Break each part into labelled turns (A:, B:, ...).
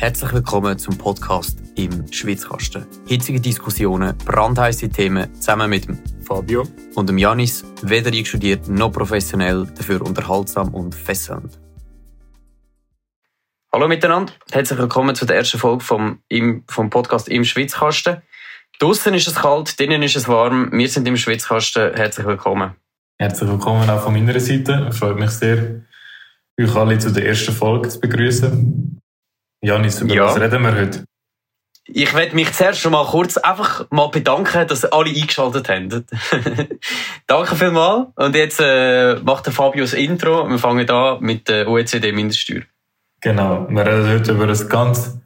A: Herzlich willkommen zum Podcast im Schwitzkasten. Hitzige Diskussionen, brandheiße Themen zusammen mit dem
B: Fabio
A: und dem Janis, weder eingestudiert noch professionell, dafür unterhaltsam und fesselnd. Hallo miteinander, herzlich willkommen zu der ersten Folge vom, im, vom Podcast im Schwitzkasten. Draußen ist es kalt, drinnen ist es warm, wir sind im Schwitzkasten. Herzlich willkommen.
B: Herzlich willkommen auch von meiner Seite. Es freut mich sehr, euch alle zu der ersten Folge zu begrüßen. Janis, über ja. was reden wir heute?
A: Ich werde mich zuerst schon mal kurz einfach mal bedanken, dass alle eingeschaltet haben. Danke vielmals. Und jetzt äh, macht der Fabio das Intro. Wir fangen an mit der OECD-Mindeststeuer.
B: Genau. Wir reden heute über ein ganz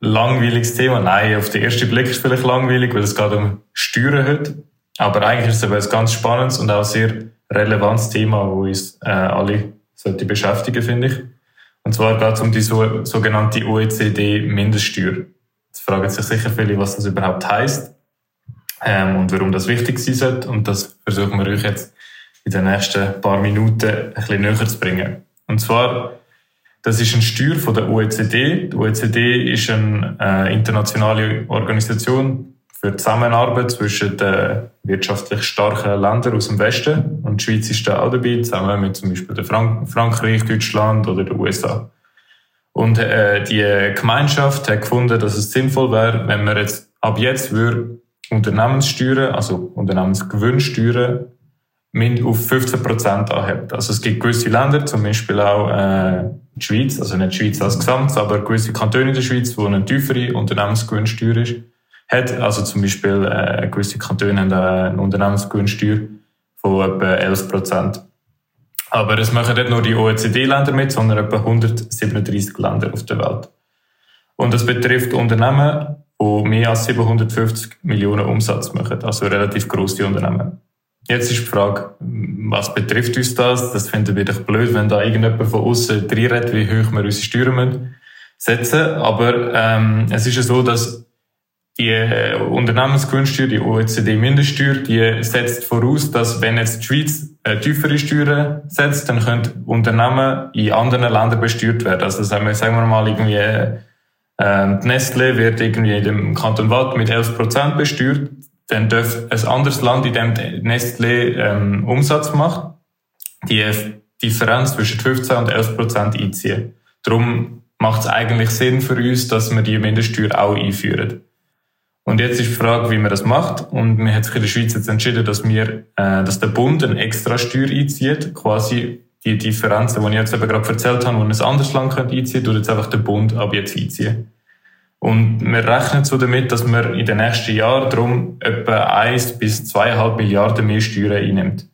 B: langweiliges Thema. Nein, auf den ersten Blick ist es vielleicht langweilig, weil es geht um Steuern heute. Aber eigentlich ist es aber ein ganz spannendes und auch sehr relevantes Thema, das uns äh, alle sollte beschäftigen, finde ich. Und zwar geht es um die so, sogenannte OECD-Mindeststeuer. Jetzt fragen sich sicher viele, was das überhaupt heißt ähm, und warum das wichtig sein sollte. Und das versuchen wir euch jetzt in den nächsten paar Minuten ein bisschen näher zu bringen. Und zwar das ist eine Steuer von der OECD. Die OECD ist eine äh, internationale Organisation für die Zusammenarbeit zwischen den wirtschaftlich starken Ländern aus dem Westen. Und die Schweiz ist da auch dabei, zusammen mit zum Beispiel Frank Frankreich, Deutschland oder den USA. Und äh, die Gemeinschaft hat gefunden, dass es sinnvoll wäre, wenn man jetzt ab jetzt würde Unternehmenssteuern, also Unternehmensgewinnsteuern, auf 15 Prozent anhebt. Also es gibt gewisse Länder, zum Beispiel auch äh, die Schweiz, also nicht die Schweiz als Gesamt, aber gewisse Kantone in der Schweiz, wo eine tiefere Unternehmensgewinnsteuer ist, hat. Also zum Beispiel äh, gewisse Kantone haben eine Unternehmensgewinnsteuer von etwa 11 Prozent. Aber es machen nicht nur die OECD-Länder mit, sondern etwa 137 Länder auf der Welt. Und das betrifft Unternehmen, die mehr als 750 Millionen Umsatz machen, also relativ grosse Unternehmen. Jetzt ist die Frage, was betrifft uns das? Das finden wir doch blöd, wenn da irgendjemand von außen reinredet, wie hoch wir unsere Steuern setzen. Aber ähm, es ist ja so, dass die äh, Unternehmensgewinnsteuer, die OECD-Mindeststeuer, die setzt voraus, dass wenn jetzt die Schweiz äh, tiefere Steuern setzt, dann können Unternehmen in anderen Ländern besteuert werden. Also sagen wir, sagen wir mal irgendwie, äh, Nestle wird irgendwie in dem Kanton Watt mit 11% besteuert dann darf ein anderes Land, in dem Nestlé ähm, Umsatz macht, die Differenz zwischen 15 und 11 Prozent einziehen. Darum macht es eigentlich Sinn für uns, dass wir die Mindeststeuer auch einführen. Und jetzt ist die Frage, wie man das macht. Und wir haben sich in der Schweiz jetzt entschieden, dass wir, äh, dass der Bund eine extra Steuer einzieht, quasi die Differenzen, die ich jetzt eben gerade erzählt habe, wo ein anderes Land könnte einziehen, tut jetzt einfach der Bund ab jetzt einziehen. Und wir rechnen so damit, dass wir in den nächsten Jahren darum etwa 1 bis 2,5 Milliarden mehr Steuern einnimmt.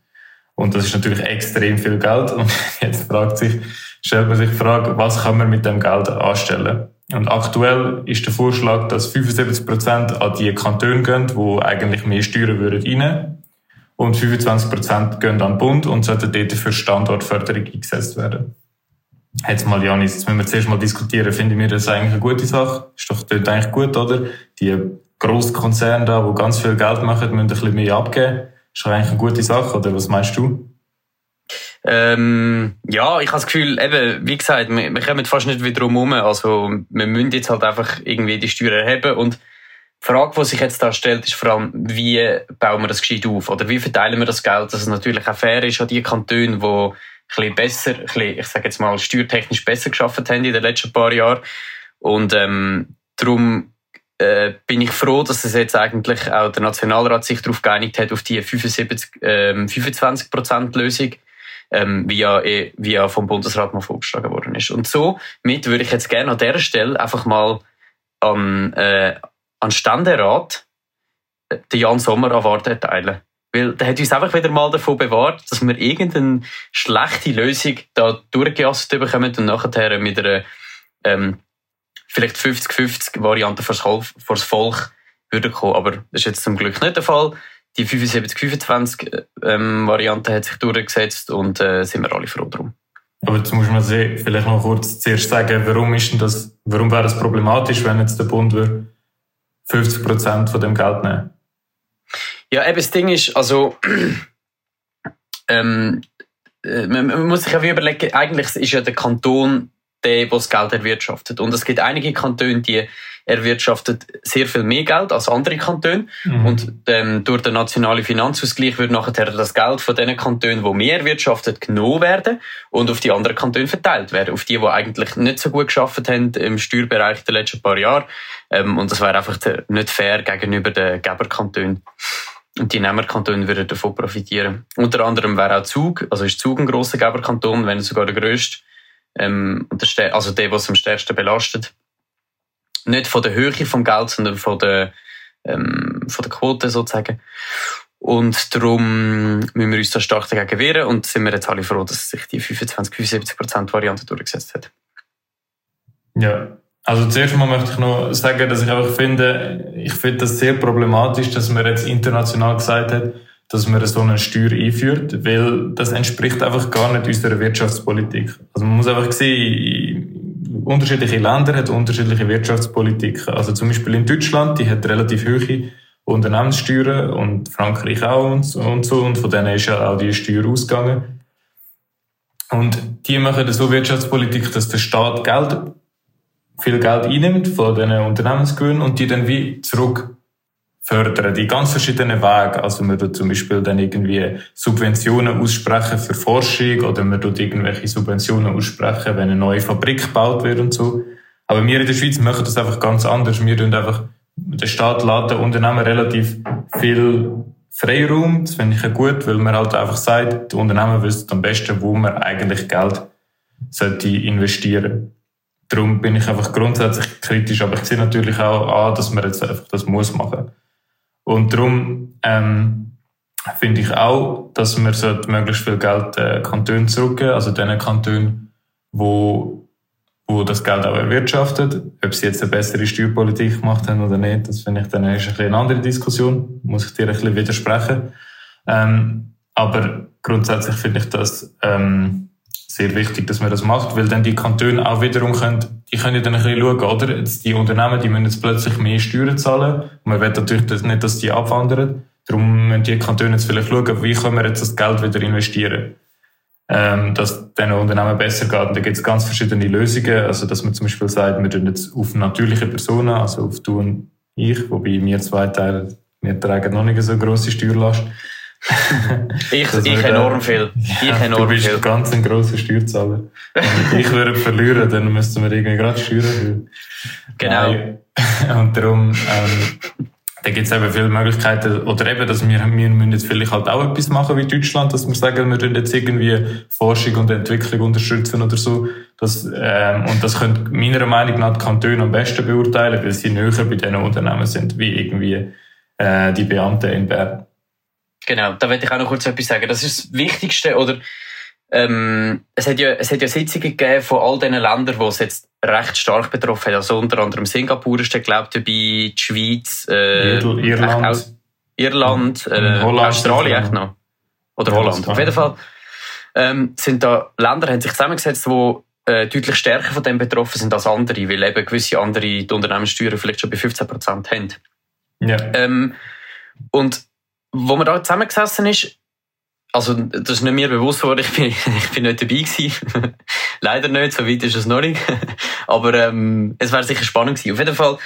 B: Und das ist natürlich extrem viel Geld. Und jetzt fragt sich, stellt man sich die Frage, was kann man mit dem Geld anstellen? Und aktuell ist der Vorschlag, dass 75 Prozent an die Kantone gehen, die eigentlich mehr Steuern würden rein. Und 25 Prozent gehen an den Bund und sollten dort für Standortförderung eingesetzt werden. Jetzt mal, Janis, jetzt müssen wir zuerst mal diskutieren, finden wir das eigentlich eine gute Sache? Ist doch dort eigentlich gut, oder? Die Grosskonzerne da, die ganz viel Geld machen, müssen ein bisschen mehr abgeben. Ist doch eigentlich eine gute Sache, oder was meinst du?
A: Ähm, ja, ich habe das Gefühl, eben, wie gesagt, wir, wir kommen fast nicht wieder drum Also, wir müssen jetzt halt einfach irgendwie die Steuern erheben und die Frage, die sich jetzt da stellt, ist vor allem, wie bauen wir das gescheit auf? Oder wie verteilen wir das Geld, dass es natürlich auch fair ist an die Kantone, die bisschen besser, ein bisschen, ich sage jetzt mal, steuertechnisch besser geschafft haben in den letzten paar Jahren. Und ähm, darum äh, bin ich froh, dass es jetzt eigentlich auch der Nationalrat sich darauf geeinigt hat, auf die 75, ähm, 25 Prozent Lösung, ähm, wie, ja, eh, wie ja vom Bundesrat mal vorgeschlagen worden ist. Und so mit würde ich jetzt gerne an dieser Stelle einfach mal an, äh, an Ständerat äh, den Jan Sommer Award erteilen. Weil der hat uns einfach wieder mal davon bewahrt, dass wir irgendeine schlechte Lösung da durchgejasst bekommen und nachher mit einer ähm, vielleicht 50-50 Variante fürs, fürs Volk würden kommen. Aber das ist jetzt zum Glück nicht der Fall. Die 75-25 ähm, hat sich durchgesetzt und äh, sind wir alle froh drum.
B: Aber jetzt muss man vielleicht noch kurz zuerst sagen, warum ist denn das, warum wäre das problematisch, wenn jetzt der Bund 50 Prozent von dem Geld nehmen?
A: Ja, eben das Ding ist, also ähm, äh, man, man muss sich ja wie überlegen, eigentlich ist ja der Kanton der, der das Geld erwirtschaftet. Und es gibt einige Kantone, die erwirtschaftet sehr viel mehr Geld als andere Kantone. Mhm. Und ähm, durch den nationalen Finanzausgleich wird nachher das Geld von den Kantonen, die mehr erwirtschaftet, genommen werden und auf die anderen Kantone verteilt werden. Auf die, die eigentlich nicht so gut geschafft haben im Steuerbereich der letzten paar Jahre. Ähm, und das wäre einfach nicht fair gegenüber den Geberkantonen. Und die Nehmerkantone würden davon profitieren. Unter anderem wäre auch Zug, also ist Zug ein grosser Geberkanton, wenn sogar der grösste, ähm, also der, was am stärksten belastet nicht von der Höhe vom Geld, sondern von der, ähm, von der Quote sozusagen. Und darum müssen wir uns da stark dagegen wehren und sind wir jetzt alle froh, dass sich die 25-75% Variante durchgesetzt hat.
B: Ja, also zuerst mal möchte ich noch sagen, dass ich einfach finde, ich finde das sehr problematisch, dass man jetzt international gesagt hat, dass man so eine Steuer einführt, weil das entspricht einfach gar nicht unserer Wirtschaftspolitik. Also man muss einfach sehen, unterschiedliche Länder haben unterschiedliche Wirtschaftspolitiken. Also zum Beispiel in Deutschland, die hat relativ hohe Unternehmenssteuern und Frankreich auch und so, und so. Und von denen ist ja auch die Steuer ausgegangen. Und die machen so Wirtschaftspolitik, dass der Staat Geld, viel Geld einnimmt von diesen Unternehmensgewinnen und die dann wie zurück fördern, die ganz verschiedenen Wege. Also man tut zum Beispiel dann irgendwie Subventionen aussprechen für Forschung oder man tut irgendwelche Subventionen aussprechen, wenn eine neue Fabrik gebaut wird und so. Aber wir in der Schweiz machen das einfach ganz anders. Wir tun einfach, der Staat lädt den Unternehmen relativ viel Freiraum. Das finde ich gut, weil man halt einfach sagt, die Unternehmen wissen am besten, wo man eigentlich Geld sollte investieren. Darum bin ich einfach grundsätzlich kritisch, aber ich sehe natürlich auch an, dass man jetzt einfach das muss machen. Und darum ähm, finde ich auch, dass man möglichst viel Geld äh, Kantonen zurückgeben, also den Kantonen, wo, wo das Geld auch erwirtschaftet. Ob sie jetzt eine bessere Steuerpolitik gemacht haben oder nicht, das finde ich dann ist ein eine andere Diskussion. Muss ich dir ein bisschen widersprechen. Ähm, aber grundsätzlich finde ich das ähm, sehr wichtig, dass man das macht, weil dann die Kantone auch wiederum können, die können dann ein bisschen schauen, oder? Jetzt die Unternehmen, die müssen jetzt plötzlich mehr Steuern zahlen. Und man will natürlich nicht, dass die abwandern. Darum müssen die Kantone jetzt vielleicht schauen, wie können wir jetzt das Geld wieder investieren. Ähm, dass diesen Unternehmen besser geht. Und da gibt es ganz verschiedene Lösungen. Also, dass man zum Beispiel sagt, wir tun jetzt auf natürliche Personen, also auf du und ich, wobei wir zwei Teile, wir tragen noch nicht so grosse Steuerlast.
A: Ich ich enorm viel.
B: Ich ja, enorm du bist viel. ganz ein grosser Steuerzahler. Wenn ich würde verlieren, dann müssten wir irgendwie gerade Steuern
A: Genau.
B: Und darum, ähm, da gibt es eben viele Möglichkeiten, oder eben, dass wir, wir müssen jetzt vielleicht halt auch etwas machen wie Deutschland, dass wir sagen, wir tun jetzt irgendwie Forschung und Entwicklung unterstützen oder so. Das, ähm, und das können meiner Meinung nach die Kantone am besten beurteilen, weil sie näher bei diesen Unternehmen sind, wie irgendwie äh, die Beamten in Bern.
A: Genau, da werde ich auch noch kurz etwas sagen. Das ist das Wichtigste, oder ähm, es, hat ja, es hat ja Sitzungen gegeben von all diesen Ländern, die es jetzt recht stark betroffen haben. Also unter anderem Singapur ist ich, dabei, die Schweiz, äh,
B: Irland,
A: auch, Irland äh, Holland, Australien echt noch. Oder Holland. Auf jeden Fall ähm, sind da Länder, haben sich zusammengesetzt, die äh, deutlich stärker von dem betroffen sind als andere, weil eben gewisse andere die Unternehmenssteuern vielleicht schon bei 15% haben.
B: Ja.
A: Ähm, und wo man da zusammengesessen ist, also das ist nicht mir bewusst worden, ich bin, ich bin nicht dabei gewesen. Leider nicht, so weit ist es noch nicht. Aber ähm, es wäre sicher spannend gewesen. Auf jeden Fall,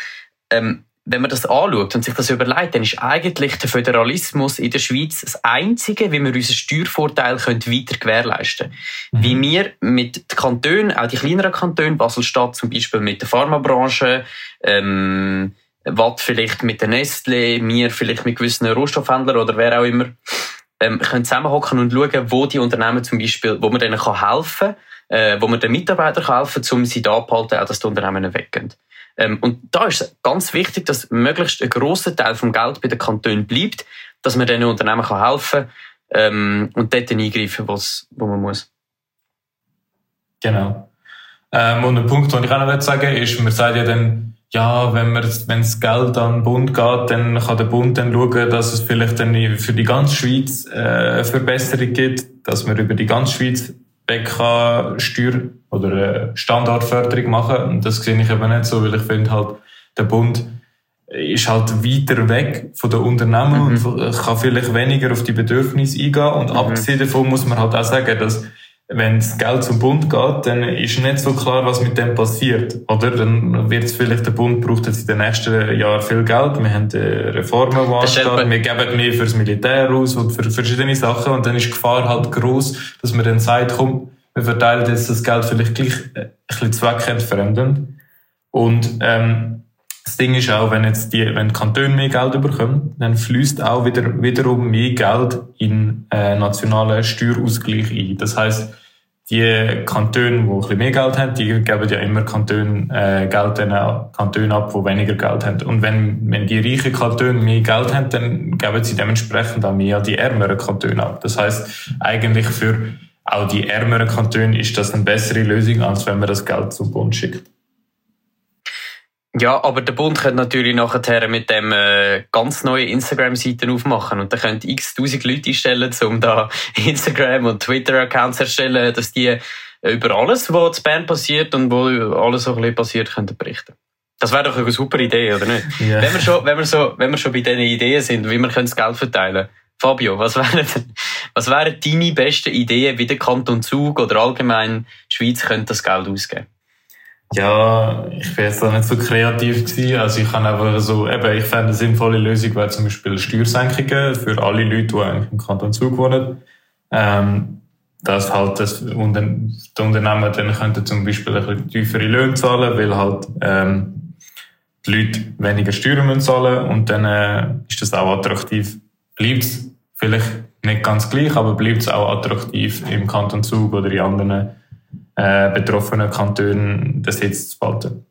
A: ähm, wenn man das anschaut und sich das überlegt, dann ist eigentlich der Föderalismus in der Schweiz das Einzige, wie wir unseren Steuervorteil können weiter gewährleisten können. Mhm. Wie wir mit den Kantonen, auch die kleineren Kantone, Basel-Stadt zum Beispiel mit der Pharmabranche, ähm, Watt vielleicht mit der Nestle, mir vielleicht mit gewissen Rohstoffhändlern oder wer auch immer, ähm, können zusammenhocken und schauen, wo die Unternehmen zum Beispiel, wo man denen kann helfen kann, äh, wo man den Mitarbeitern helfen kann, um sie da abzuhalten, auch dass die Unternehmen weggehen. Ähm, und da ist es ganz wichtig, dass möglichst ein grosser Teil vom Geld bei den Kantonen bleibt, dass man diesen Unternehmen kann helfen kann ähm, und dort eingreifen, wo man muss.
B: Genau. Ähm, und ein Punkt, den ich auch noch sagen will, ist, man sagt ja dann, ja, wenn man, wenn das Geld an den Bund geht, dann kann der Bund dann schauen, dass es vielleicht dann für die ganze Schweiz äh, Verbesserung gibt, dass man über die ganze Schweiz weg kann Steuer- oder äh, Standortförderung machen. Und das sehe ich eben nicht so, weil ich finde halt, der Bund ist halt weiter weg von den Unternehmen mhm. und kann vielleicht weniger auf die Bedürfnisse eingehen. Und mhm. abgesehen davon muss man halt auch sagen, dass wenn das Geld zum Bund geht, dann ist nicht so klar, was mit dem passiert. Oder dann wird es vielleicht, der Bund braucht jetzt in den nächsten Jahren viel Geld. Wir haben Reformen, die anstehen. Wir geben mehr fürs Militär aus und für verschiedene Sachen. Und dann ist die Gefahr halt groß, dass man dann sagt, komm, wir verteilen jetzt das Geld vielleicht gleich äh, ein bisschen zweckentfremdend. Und, ähm, das Ding ist auch, wenn jetzt die, wenn die Kantone mehr Geld bekommen, dann fließt auch wieder, wiederum mehr Geld in äh, nationalen Steuerausgleich ein. Das heißt, die Kantone, die ein bisschen mehr Geld haben, die geben ja immer Kantone, äh, Geld den Kantonen ab, die weniger Geld haben. Und wenn, wenn die reichen Kantone mehr Geld haben, dann geben sie dementsprechend auch mehr an die ärmeren Kantone ab. Das heißt, eigentlich für auch die ärmeren Kantone ist das eine bessere Lösung, als wenn man das Geld zum Bund schickt.
A: Ja, aber der Bund könnte natürlich nachher mit dem äh, ganz neue Instagram-Seiten aufmachen und da könnte x tausend Leute einstellen, um da Instagram- und Twitter-Accounts erstellen, dass die über alles, was in Bern passiert und wo alles so ein bisschen passiert, könnten berichten. Das wäre doch eine super Idee, oder nicht? Ja. Wenn wir schon, wenn wir so, wenn wir schon bei diesen Ideen sind, wie wir das Geld verteilen Fabio, was wären, was wären deine besten Ideen, wie der Kanton Zug oder allgemein Schweiz könnte das Geld ausgeben?
B: Ja, ich bin jetzt da nicht so kreativ gewesen. Also ich kann einfach so, eben, ich fände eine sinnvolle Lösung wäre zum Beispiel Steuersenkungen für alle Leute, die eigentlich im Kanton Zug wohnen. Ähm, dass halt das Unter die Unternehmen dann könnten zum Beispiel ein bisschen tiefere Löhne zahlen, weil halt ähm, die Leute weniger Steuern müssen zahlen und dann äh, ist das auch attraktiv. Bleibt es vielleicht nicht ganz gleich, aber bleibt es auch attraktiv im Kanton Zug oder in anderen äh, betroffenen Kantonen den Sitz zu behalten.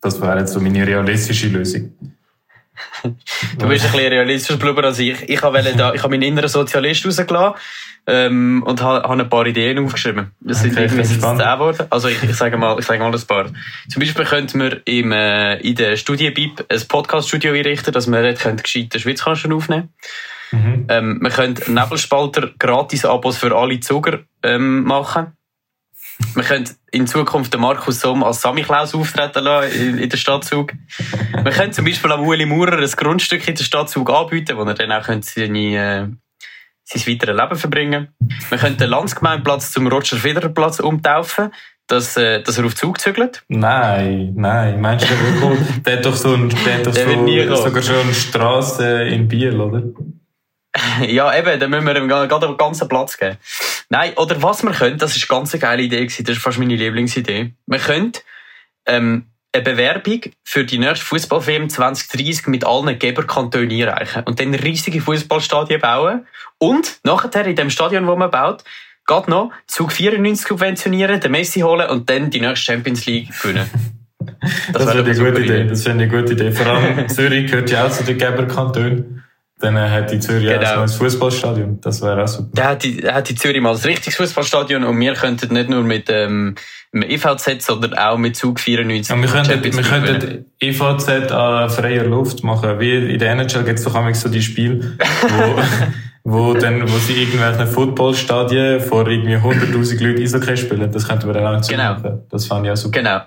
B: Das wäre jetzt so meine realistische Lösung.
A: du bist ein bisschen realistischer Blubber als ich. Ich habe, da, ich habe meinen inneren Sozialist rausgelassen ähm, und habe, habe ein paar Ideen aufgeschrieben. Das sind okay, irgendwie zehn geworden. Also ich, ich sage mal, ich sage mal ein paar. Zum Beispiel könnten wir im, äh, in der Studienbib ein Podcast-Studio einrichten, dass wir dort gescheite Schweizkansten aufnehmen mhm. ähm, Wir können Nebelspalter Gratis-Abos für alle Zuger ähm, machen. Wir können in Zukunft den Markus Somm als Sammy Klaus auftreten lassen in, der Stadtzug. Wir können zum Beispiel am Uli Maurer ein Grundstück in der Stadtzug anbieten, wo er dann auch seine, äh, sein weiteres Leben verbringen Wir können den Landsgemeinplatz zum Roger Federer Platz umtaufen, dass, äh, dass er auf Zug zügelt.
B: Nein, nein. Meinst du, der, der hat doch so, ein, der hat doch so, sogar schon eine Straße in Biel, oder?
A: ja, eben, dann müssen wir ihm gerade einen ganzen Platz geben. Nein, oder was wir können, das ist eine ganz geile Idee gewesen, das ist fast meine Lieblingsidee. Wir können ähm, eine Bewerbung für die nächste Fußball-WM 2030 mit allen Geberkantonen einreichen und dann riesige Fußballstadien bauen und nachher in dem Stadion, wo man baut, geht noch Zug 94 subventionieren, den Messi holen und dann die nächste Champions League gewinnen.
B: Das, das wäre eine gute Idee. Idee. Das wäre eine gute Idee. Vor allem Zürich gehört ja auch zu den Geberkantonen. Dann hat die Zürich genau. auch ein Fußballstadion. Das wäre auch super.
A: Dann hat die, hat die Zürich mal ein richtiges Fußballstadion und wir könnten nicht nur mit ähm, dem EVZ, sondern auch mit Zug 94.
B: Und wir könnten, wir könnten EVZ an freier Luft machen. Wie in der NHL gibt es doch einmal so die Spiele, wo, wo, dann, wo sie irgendwelche Footballstadien vor irgendwie 100.000 Leuten Eishockey spielen. Das könnten wir dann auch
A: genau.
B: machen. Das fand ich auch super.
A: Genau.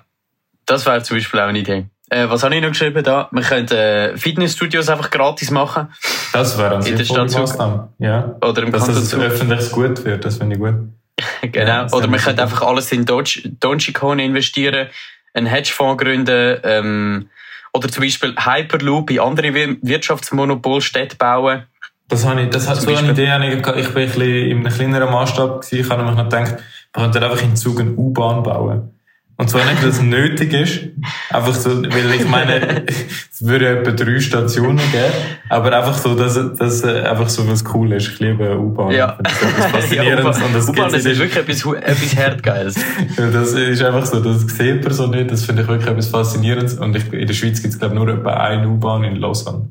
A: Das wäre zum Beispiel auch eine Idee. Äh, was habe ich noch geschrieben da? Wir könnten äh, Fitnessstudios einfach gratis machen.
B: Das wäre ein sinnvolle Maßnahme. Ja.
A: Oder im
B: Dass es öffentliches Gut wird, das finde ich gut.
A: genau. Ja, Oder wir könnten einfach alles in Dogecoin investieren, einen Hedgefonds gründen, ähm, oder zum Beispiel Hyperloop in andere Wirtschaftsmonopolstädte bauen.
B: Das habe ich, das hat so eine Idee, ich bin ein bisschen in einem kleineren Maßstab gewesen, ich habe nämlich noch gedacht, wir könnten einfach in Zug eine U-Bahn bauen. Und zwar nicht, weil es nötig ist, einfach so, weil ich meine, es würde etwa drei Stationen geben, aber einfach so, dass, dass einfach so was cool ist. Ich liebe U-Bahn.
A: Ja.
B: Das ist faszinierend.
A: ja, und das U-Bahn ist wirklich etwas, etwas Herdgeiles.
B: das ist einfach so, das sieht man so nicht, das finde ich wirklich etwas Faszinierendes. Und ich, in der Schweiz gibt es, glaube ich, nur etwa eine U-Bahn in Lausanne.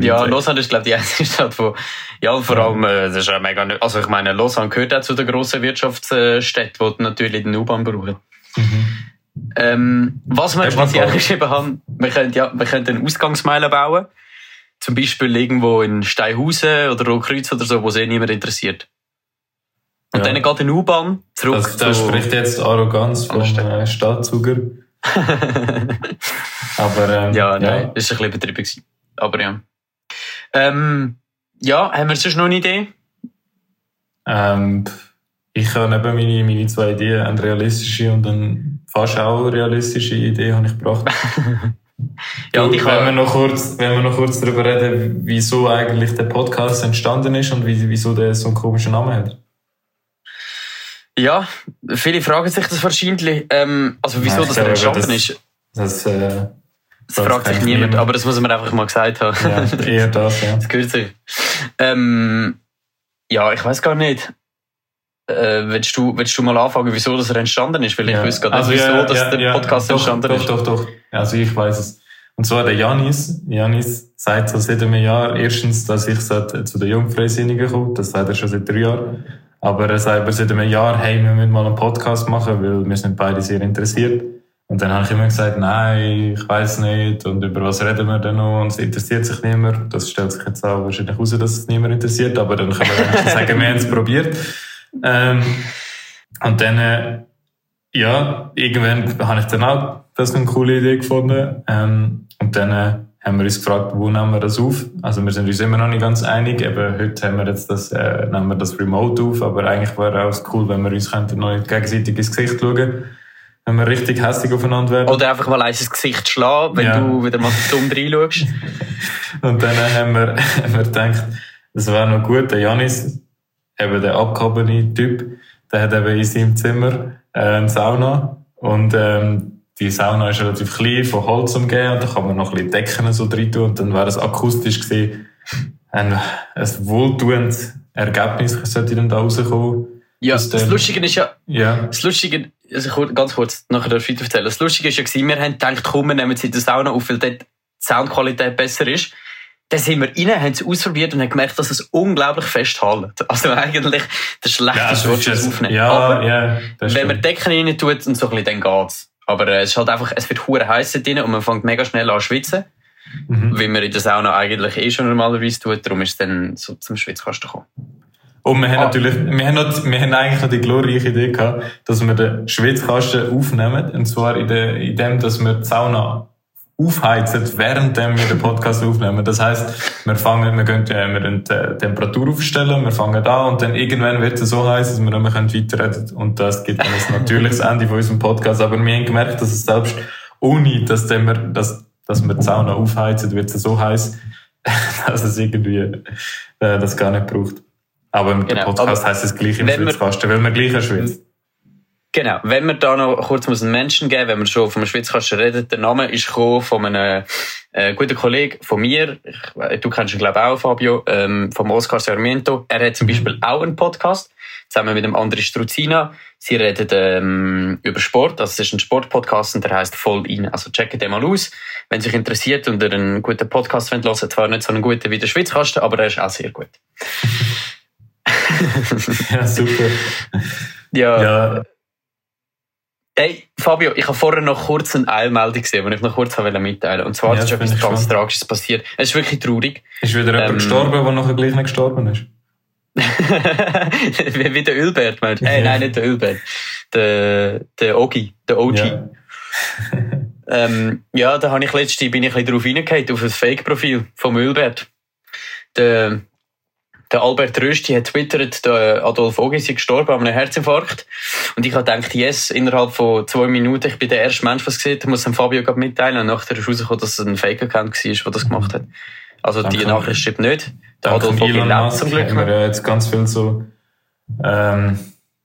A: Ja, Lausanne ist, glaube ich, die einzige Stadt, wo, ja, vor allem, äh, das ist ja mega, also ich meine, Lausanne gehört auch zu den grossen Wirtschaftsstädten, die natürlich den U-Bahn brauchen. Mhm. Ähm, was wir, ich auch geschrieben haben, wir können, ja, wir können eine Ausgangsmeile bauen. Zum Beispiel irgendwo in Steinhausen oder Rotkreuz oder so, wo sich eh niemand interessiert. Und ja. dann geht eine U-Bahn zurück
B: das, das zu... spricht jetzt Arroganz vom äh, Stadtzuger. Aber, ähm,
A: ja, nein, ja. das war ein bisschen betrieben. Aber ja. Ähm, ja, haben wir sonst noch eine Idee?
B: Ähm, ich habe eben meine, meine zwei Ideen, eine realistische und eine fast auch realistische Idee habe ich gebracht. ja, und ich wenn, wir noch kurz, wenn wir noch kurz darüber reden, wieso eigentlich der Podcast entstanden ist und wieso der so einen komischen Namen hat.
A: Ja, viele fragen sich das wahrscheinlich. Ähm, also wieso Nein, das entstanden das, ist.
B: Das, äh,
A: das fragt sich niemand, niemand, aber das muss man einfach mal gesagt haben.
B: Ja, eher das, ja.
A: Das gehört sich. Ähm, ja, ich weiß gar nicht. Äh, willst, du, willst du mal anfangen, wieso das entstanden ist? Weil ich ja. weiß gar nicht, also, wieso ja, dass ja, der Podcast
B: doch,
A: entstanden
B: doch,
A: ist.
B: Doch, doch, doch. Also ich weiß es. Und zwar der Janis. Janis sagt so seit einem Jahr erstens, dass ich zu den Jungfreisinnigen komme. Das sagt er schon seit drei Jahren. Aber er sagt seit einem Jahr, hey, wir müssen mal einen Podcast machen, weil wir sind beide sehr interessiert. Und dann habe ich immer gesagt, nein, ich weiß nicht, und über was reden wir denn noch, und es interessiert sich niemand. Das stellt sich jetzt auch wahrscheinlich heraus, dass es niemand interessiert, aber dann können wir sagen, wir haben es probiert. Ähm, und dann, äh, ja, irgendwann habe ich dann auch das eine coole Idee gefunden. Ähm, und dann äh, haben wir uns gefragt, wo nehmen wir das auf? Also wir sind uns immer noch nicht ganz einig. Eben heute haben wir jetzt das, äh, nehmen wir das Remote auf, aber eigentlich wäre auch cool, wenn wir uns könnten noch gegenseitig ins Gesicht schauen wenn wir richtig hässlich aufeinander werden.
A: Oder einfach mal eins ins Gesicht schlagen, wenn ja. du wieder mal dumm reinschaust.
B: und dann haben wir, haben wir gedacht, das wäre noch gut, der Janis, eben der abgehobene Typ, der hat eben in seinem Zimmer äh, eine Sauna und ähm, die Sauna ist relativ klein, von Holz umgeben und da kann man noch ein bisschen Decken so drin tun und dann wäre es akustisch gesehen ein, ein wohltuendes Ergebnis sollte dann da rauskommen.
A: Ja, das, das Lustige ist ja,
B: ja.
A: das Lustige, also ganz kurz, nachher darf ich erzählen. Das Lustige ist ja wir haben gedacht, komm, wir nehmen sie in der Sauna auf, weil dort die Soundqualität besser ist. Dann sind wir rein, haben es ausprobiert und haben gemerkt, dass es unglaublich festhält. Also eigentlich das schlechteste ja, Wort das aufnehmen.
B: Ja, Aber ja,
A: wenn man Decken rein tut und so ein bisschen, dann geht's. Aber äh, es ist halt einfach, es wird hure heiß drin und man fängt mega schnell an zu schwitzen. Mhm. Wie man in der Sauna eigentlich eh schon normalerweise tut. Darum ist es dann so zum Schwitzkasten gekommen.
B: Und wir haben ah. natürlich, wir haben, noch, wir haben eigentlich noch die glorreiche Idee gehabt, dass wir den Schwitzkasten aufnehmen. Und zwar in, der, in dem, dass wir die Sauna aufheizen, während wir den Podcast aufnehmen. Das heisst, wir fangen, wir können, äh, wir können die Temperatur aufstellen, wir fangen da und dann irgendwann wird es so heiß, dass wir nicht mehr weiterreden können. Und das gibt dann ein natürliches Ende von unserem Podcast. Aber wir haben gemerkt, dass es selbst ohne, dass, wir, dass, dass wir die Sauna aufheizen, wird es so heiß, dass es irgendwie äh, das gar nicht braucht. Aber im genau. Podcast heisst es gleich im Schwitzkasten, weil man gleich schwitzt.
A: Genau. Wenn wir da noch kurz einen Menschen geben, wenn wir schon vom Schwitzkasten reden, der Name ist gekommen von einem äh, guten Kollegen von mir. Ich, du kennst ihn, glaube ich, auch, Fabio, ähm, vom Oscar Sarmiento. Er hat zum mhm. Beispiel auch einen Podcast, zusammen mit dem André Struzina. Sie reden ähm, über Sport. Also es ist ein Sportpodcast und der heißt Voll in. Also checkt den mal aus. Wenn sich interessiert und ihr einen guten Podcast wollt, hören, zwar nicht so einen guten wie der Schwitzkasten, aber er ist auch sehr gut.
B: ja, super.
A: Ja. ja. Hey, Fabio, ich habe vorher noch kurz eine Eilmeldung gesehen, die ich noch kurz mitteilen wollte. Und zwar ja, ist etwas ganz Tragisches passiert. Es ist wirklich traurig.
B: Ist wieder jemand ähm, gestorben, der nachher gleich nicht gestorben ist?
A: wie, wie der Ölbert, meinst? Hey, nein, nicht der Ölbert. Der, der Ogi, der OG. Ja. ähm, ja, da habe ich letztens, bin ich ein bisschen drauf reingehauen, auf ein Fake-Profil vom Ölbert. Der, der Albert Rösti hat twittert, der Adolf Ogi ist gestorben an einem Herzinfarkt. Und ich habe gedacht, yes, innerhalb von zwei Minuten, ich bin der erste Mensch, was gesehen hat, muss dem Fabio gerade mitteilen. Und nachher ist rausgekommen, dass es ein Fake-Account war, der das gemacht hat. Also Danke. die Nachricht stimmt nicht.
B: Der Adolf Ogi lebt zum Glück. Wir ja jetzt ganz viel so ähm,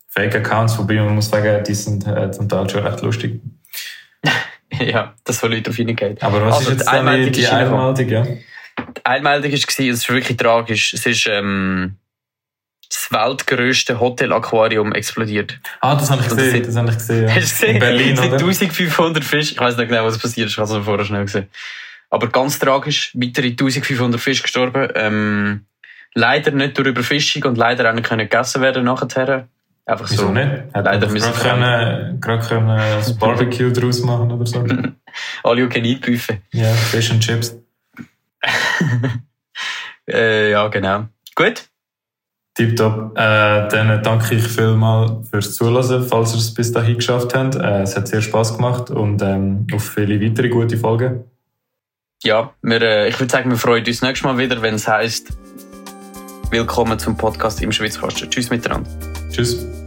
B: Fake-Accounts, wobei man muss sagen, die sind äh, zum Teil schon recht lustig.
A: ja, das soll Leute auf reingehen.
B: Aber was also ist jetzt die, die Einmeldung, ja?
A: Einmeldung war, es ist wirklich tragisch. Es ist ähm, das weltgrößte Hotel-Aquarium explodiert.
B: Ah, das habe ich gesehen. Das, das habe ich gesehen. Ja.
A: Hast du gesehen? In Berlin, oder? 1500 Fische. Ich weiß nicht genau, was passiert ist. Ich habe es vorher schnell gesehen. Aber ganz tragisch. Weitere 1500 Fische gestorben. Ähm, leider nicht durch Überfischung und leider auch nicht können gegessen werden nachher. Einfach
B: Wieso
A: so.
B: nicht? Hat leider müssen können, gerade können das Barbecue draus machen oder so.
A: All you can eat Buffet.
B: Ja, Fish and Chips.
A: äh, ja, genau. Gut.
B: Tipptopp. Äh, dann danke ich vielmals fürs Zuhören, falls ihr es bis dahin geschafft habt. Äh, es hat sehr Spaß gemacht und ähm, auf viele weitere gute Folgen.
A: Ja, wir, äh, ich würde sagen, wir freuen uns nächstes Mal wieder, wenn es heisst, willkommen zum Podcast im Schwitzkasten. Tschüss miteinander.
B: Tschüss.